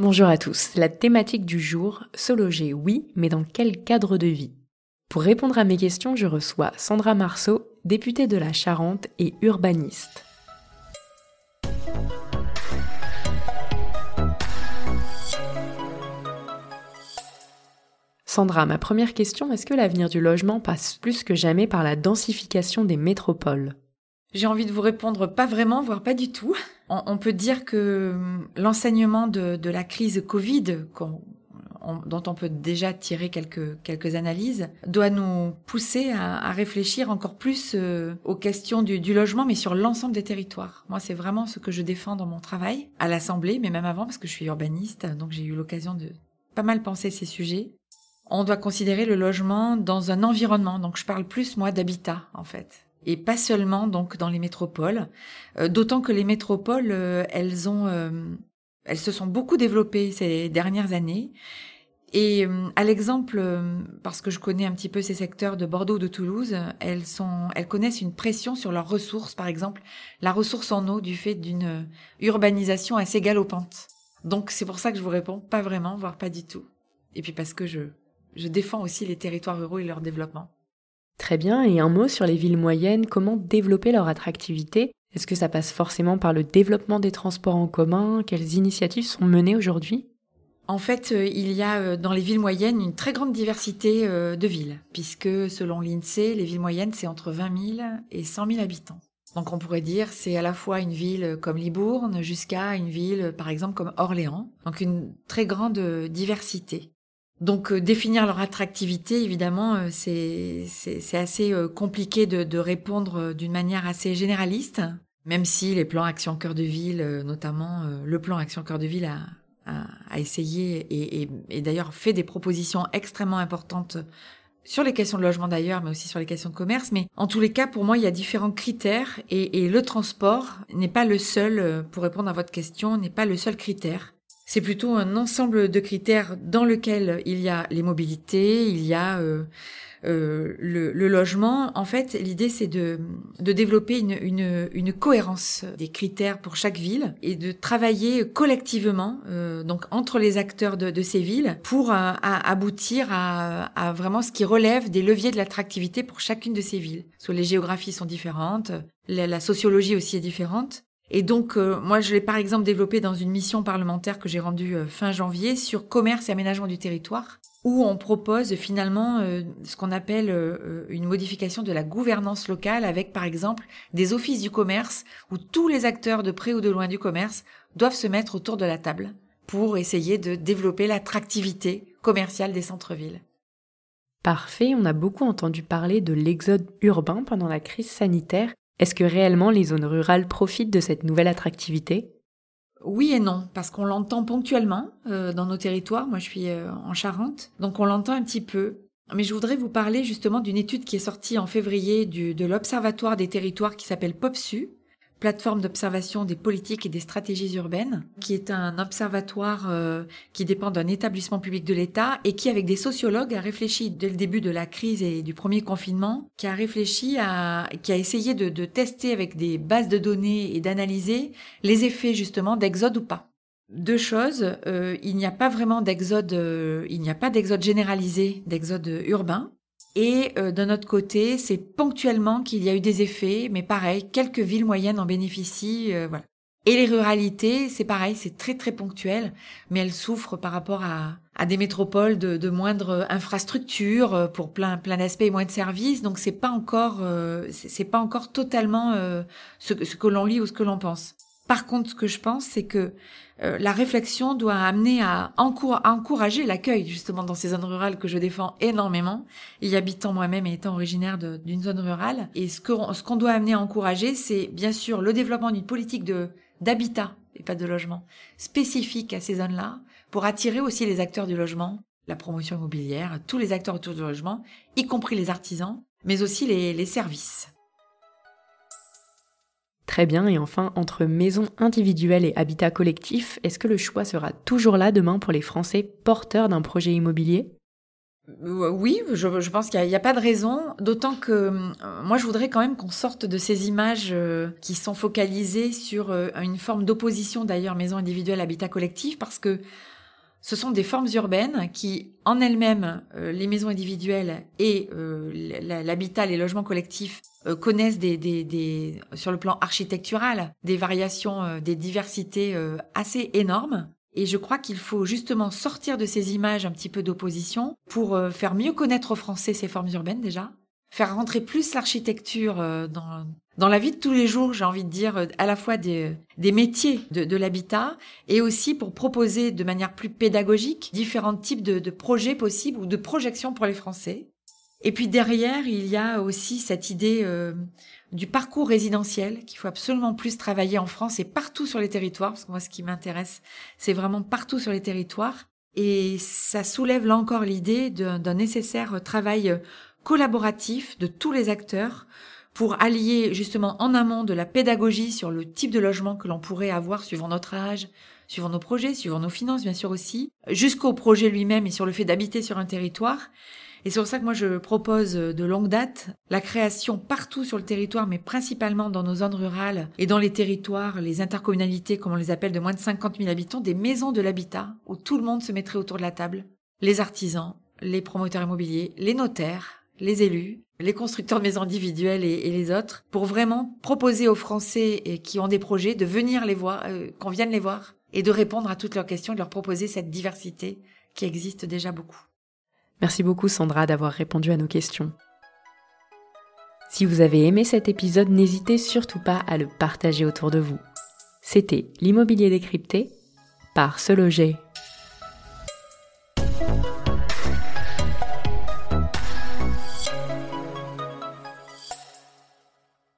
Bonjour à tous. La thématique du jour, se loger, oui, mais dans quel cadre de vie? Pour répondre à mes questions, je reçois Sandra Marceau, députée de la Charente et urbaniste. Sandra, ma première question, est-ce que l'avenir du logement passe plus que jamais par la densification des métropoles? J'ai envie de vous répondre pas vraiment, voire pas du tout. On, peut dire que hum, l'enseignement de, la crise Covid, dont on peut déjà tirer quelques, analyses, doit nous pousser à, réfléchir encore plus euh, aux questions du, logement, mais sur l'ensemble des territoires. Moi, c'est vraiment ce que je défends dans mon travail, à l'Assemblée, mais même avant, parce que je suis urbaniste, donc j'ai eu l'occasion de pas mal penser ces sujets. On doit considérer le logement dans un environnement, donc je parle plus, moi, d'habitat, en fait et pas seulement donc dans les métropoles. Euh, d'autant que les métropoles, euh, elles ont, euh, elles se sont beaucoup développées ces dernières années. Et à l'exemple, parce que je connais un petit peu ces secteurs de Bordeaux, de Toulouse, elles sont, elles connaissent une pression sur leurs ressources. Par exemple, la ressource en eau du fait d'une urbanisation assez galopante. Donc c'est pour ça que je vous réponds pas vraiment, voire pas du tout. Et puis parce que je, je défends aussi les territoires ruraux et leur développement. Très bien, et un mot sur les villes moyennes, comment développer leur attractivité? Est-ce que ça passe forcément par le développement des transports en commun? Quelles initiatives sont menées aujourd'hui? En fait, euh, il y a euh, dans les villes moyennes une très grande diversité euh, de villes, puisque selon l'INSEE, les villes moyennes, c'est entre 20 000 et 100 000 habitants. Donc on pourrait dire c'est à la fois une ville comme Libourne jusqu'à une ville par exemple comme Orléans. Donc une très grande diversité. Donc euh, définir leur attractivité, évidemment, euh, c'est assez euh, compliqué de, de répondre d'une manière assez généraliste, même si les plans Action Cœur de Ville, notamment le plan Action Cœur de Ville a, a, a essayé et, et, et d'ailleurs fait des propositions extrêmement importantes sur les questions de logement d'ailleurs, mais aussi sur les questions de commerce. Mais en tous les cas, pour moi, il y a différents critères et, et le transport n'est pas le seul, pour répondre à votre question, n'est pas le seul critère. C'est plutôt un ensemble de critères dans lequel il y a les mobilités, il y a euh, euh, le, logement. En fait, l'idée c'est de, de développer une, une, une, cohérence des critères pour chaque ville et de travailler collectivement, euh, donc entre les acteurs de, de ces villes, pour aboutir à, à, vraiment ce qui relève des leviers de l'attractivité pour chacune de ces villes. Parce que les géographies sont différentes, la sociologie aussi est différente. Et donc, euh, moi, je l'ai par exemple développé dans une mission parlementaire que j'ai rendue euh, fin janvier sur commerce et aménagement du territoire, où on propose finalement euh, ce qu'on appelle une modification de la gouvernance locale avec, par exemple, des offices du commerce où tous les acteurs de près ou de loin du commerce doivent se mettre autour de la table pour essayer de développer l'attractivité commerciale des centres-villes. Parfait, on a beaucoup entendu parler de l'exode urbain pendant la crise sanitaire. Est-ce que réellement les zones rurales profitent de cette nouvelle attractivité? Oui et non, parce qu'on l'entend ponctuellement euh, dans nos territoires. Moi, je suis euh, en Charente, donc on l'entend un petit peu. Mais je voudrais vous parler justement d'une étude qui est sortie en février de l'Observatoire des territoires qui s'appelle POPSU, plateforme d'observation des politiques et des stratégies urbaines, qui est un observatoire euh, qui dépend d'un établissement public de l'État et qui, avec des sociologues, a réfléchi dès le début de la crise et du premier confinement, qui a réfléchi à, qui a essayé de, de tester avec des bases de données et d'analyser les effets justement d'exode ou pas. Deux choses, euh, il n'y a pas vraiment d'exode, euh, il n'y a pas d'exode généralisé, d'exode urbain. Et euh, d'un autre côté, c'est ponctuellement qu'il y a eu des effets, mais pareil, quelques villes moyennes en bénéficient. Euh, voilà. Et les ruralités, c'est pareil, c'est très très ponctuel, mais elles souffrent par rapport à, à des métropoles de, de moindres infrastructures euh, pour plein plein d'aspects et moins de services. Donc c'est pas encore euh, c'est pas encore totalement ce, ce que l'on lit ou ce que l'on pense. Par contre, ce que je pense, c'est que euh, la réflexion doit amener à, encourager l'accueil justement dans ces zones rurales que je défends énormément, y habitant moi-même et étant originaire d'une zone rurale. Et ce qu'on doit amener à encourager, c'est bien sûr le développement d'une politique de d'habitat et pas de logement spécifique à ces zones-là pour attirer aussi les acteurs du logement, la promotion immobilière, tous les acteurs autour du logement, y compris les artisans, mais aussi les, les services. Très bien, et enfin, entre maison individuelle et habitat collectif, est-ce que le choix sera toujours là demain pour les Français porteurs d'un projet immobilier? Euh, oui, je, pense qu'il n'y a, pas de raison, d'autant que euh, moi je voudrais quand même qu'on sorte de ces images euh, qui sont focalisées sur une forme d'opposition d'ailleurs maison individuelle, habitat collectif, parce que ce sont des formes urbaines qui, en elles-mêmes, les maisons individuelles et l'habitat, les logements collectifs, connaissent des, des, sur le plan architectural des variations, des diversités assez énormes. Et je crois qu'il faut justement sortir de ces images un petit peu d'opposition pour euh, faire mieux connaître aux Français ces formes urbaines déjà, faire rentrer plus l'architecture euh, dans, dans la vie de tous les jours, j'ai envie de dire, euh, à la fois des, des métiers de, de l'habitat et aussi pour proposer de manière plus pédagogique différents types de, de projets possibles ou de projections pour les Français. Et puis derrière, il y a aussi cette idée du parcours résidentiel qu'il faut absolument plus travailler en France et partout sur les territoires, parce que moi ce qui m'intéresse, c'est vraiment partout sur les territoires. Et ça soulève là encore l'idée d'un nécessaire travail collaboratif de tous les acteurs pour allier justement en amont de la pédagogie sur le type de logement que l'on pourrait avoir suivant notre âge, suivant nos projets, suivant nos finances bien sûr aussi, jusqu'au projet lui-même et sur le fait d'habiter sur un territoire, et c'est pour ça que moi je propose de longue date la création partout sur le territoire, mais principalement dans nos zones rurales et dans les territoires, les intercommunalités, comme on les appelle, de moins de 50 000 habitants, des maisons de l'habitat où tout le monde se mettrait autour de la table. Les artisans, les promoteurs immobiliers, les notaires, les élus, les constructeurs de maisons individuelles et, les autres, pour vraiment proposer aux Français qui ont des projets de venir les voir, euh, qu'on vienne les voir, et de répondre à toutes leurs questions, de leur proposer cette diversité qui existe déjà beaucoup. Merci beaucoup Sandra d'avoir répondu à nos questions. Si vous avez aimé cet épisode, n'hésitez surtout pas à le partager autour de vous. C'était l'immobilier décrypté par Se Loger